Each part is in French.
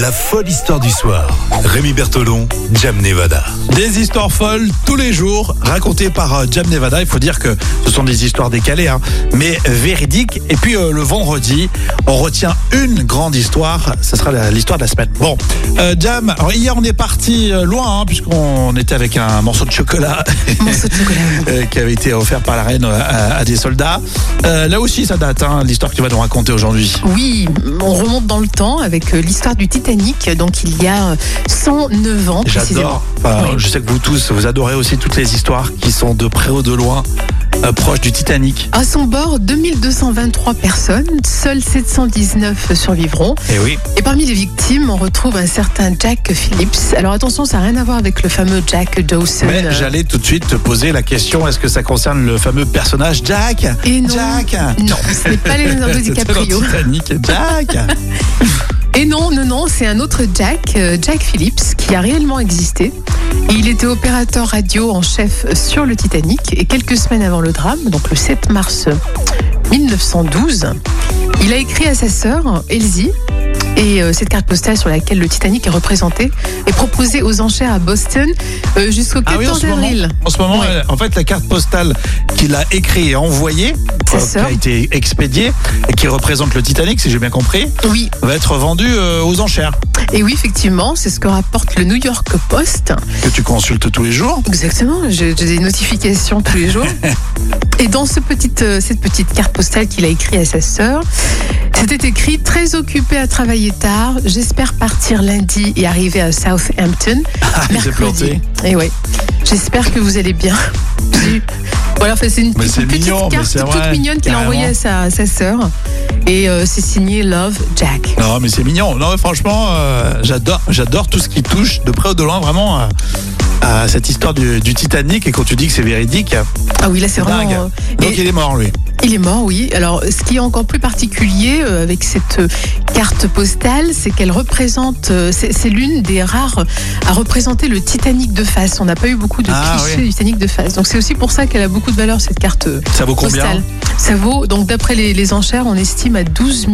La folle histoire du soir. Rémi Bertolon, Jam Nevada. Des histoires folles tous les jours racontées par euh, Jam Nevada. Il faut dire que ce sont des histoires décalées, hein, mais véridiques. Et puis euh, le vendredi, on retient une grande histoire. Ce sera l'histoire de la semaine. Bon, euh, Jam, alors hier on est parti euh, loin, hein, puisqu'on était avec un morceau de chocolat. Morceau de chocolat. qui avait été offert par la reine à, à des soldats. Euh, là aussi, ça date, hein, l'histoire que tu vas nous raconter aujourd'hui. Oui, on remonte dans le temps avec l'histoire du Titanic, donc il y a euh, 109 ans précisément. J'adore. Oui. Je sais que vous tous, vous adorez aussi toutes les histoires qui sont de près ou de loin euh, proches du Titanic. À son bord, 2223 personnes, seuls 719 survivront. Et oui. Et parmi les victimes, on retrouve un certain Jack Phillips. Alors attention, ça n'a rien à voir avec le fameux Jack Dawson. Mais Euh, j'allais tout de suite te poser la question est-ce que ça concerne le fameux personnage Jack? Et non. Jack? Non, ce n'est pas Leonardo C'était DiCaprio. Titanic. Jack? Et non, non, non, c'est un autre Jack, euh, Jack Phillips, qui a réellement existé. Il était opérateur radio en chef sur le Titanic. Et quelques semaines avant le drame, donc le 7 mars 1912, il a écrit à sa sœur, Elsie, et euh, cette carte postale sur laquelle le Titanic est représenté est proposée aux enchères à Boston euh, jusqu'au 14 Ah oui, en ce moment, avril. en, ce moment Ouais. en fait, la carte postale qu'il a écrite et envoyée, qui a été expédiée et qui représente le Titanic, si j'ai bien compris, Oui, va être vendue euh, aux enchères et oui, effectivement, c'est ce que rapporte le New York Post. que tu consultes tous les jours. Exactement, j'ai des notifications tous les jours. Et dans ce petite, euh, cette petite carte postale qu'il a écrite à sa sœur, c'était écrit Très occupé à travailler tard, j'espère partir lundi et arriver à Southampton Ah, il s'est planté. Et ouais, j'espère que vous allez bien. Voilà, enfin, c'est une, Mais petite- mignon, carte toute mignonne qu'il a envoyée à sa, sa sœur. Et euh, c'est signé Love Jack. Non, mais c'est mignon. Non, mais franchement, euh, j'adore, j'adore tout ce qui touche de près ou de loin vraiment à, à cette histoire du, du Titanic. Et quand tu dis que c'est véridique, Ah oui, là c'est vraiment. dingue. euh, Donc et- il est mort, lui. Il est mort, oui. Alors, ce qui est encore plus particulier euh, avec cette euh, carte postale, c'est qu'elle représente, euh, c'est l'une des rares à représenter le Titanic de face. On n'a pas eu beaucoup de Ah, clichés oui. du Titanic de face. Donc, c'est aussi pour ça qu'elle a beaucoup de valeur, cette carte euh, Ça vaut combien postale. Ça vaut, donc d'après les, les enchères, on estime à 12,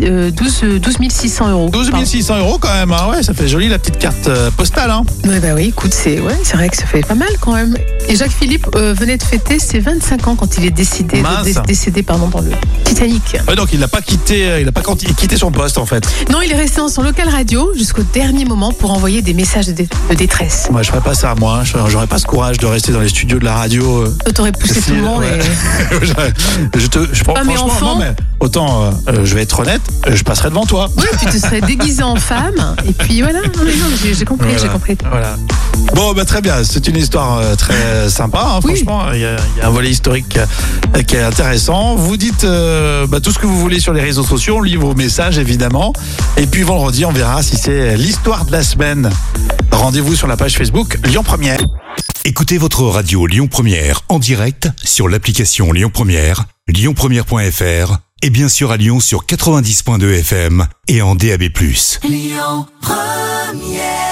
000, euh, 12, euh, 12 600 euros. 12 600 euros quand même. Hein. Ouais, ça fait joli la petite carte postale. Hein. Ouais, bah oui, écoute, c'est ouais, c'est vrai que ça fait pas mal quand même. Et Jacques Philippe euh, venait de fêter ses 25 ans quand il est décédé, Mince. dé- décédé pardon, dans le Titanic. Ouais, donc il n'a pas quitté, euh, il n'a pas quitté son poste en fait. Non, il est resté dans son local radio jusqu'au dernier moment pour envoyer des messages de, dé- de détresse. Moi, je ferais pas ça, moi. hein. J'aurais pas ce courage de rester dans les studios de la radio. euh. T'aurais poussé tout le monde. ouais. et- je te, je, Ah, mais enfant non, mais autant, euh, euh, je vais être honnête, je passerai devant toi. Oui, tu te serais déguisé en femme. Et puis voilà, j'ai compris, Voilà. j'ai compris. Voilà. Bon, bah, très bien. C'est une histoire euh, très sympa. hein, Oui. Franchement, il y, a, il y a un volet historique qui est intéressant. Vous dites euh, bah, tout ce que vous voulez sur les réseaux sociaux. On lit vos messages, évidemment. Et puis vendredi, on verra si c'est l'histoire de la semaine. Rendez-vous sur la page Facebook Lyon Première. Écoutez votre radio Lyon Première en direct sur l'application Lyon Première, lyonpremière.fr et bien sûr à Lyon sur 90.2 FM et en DAB+. Lyon Première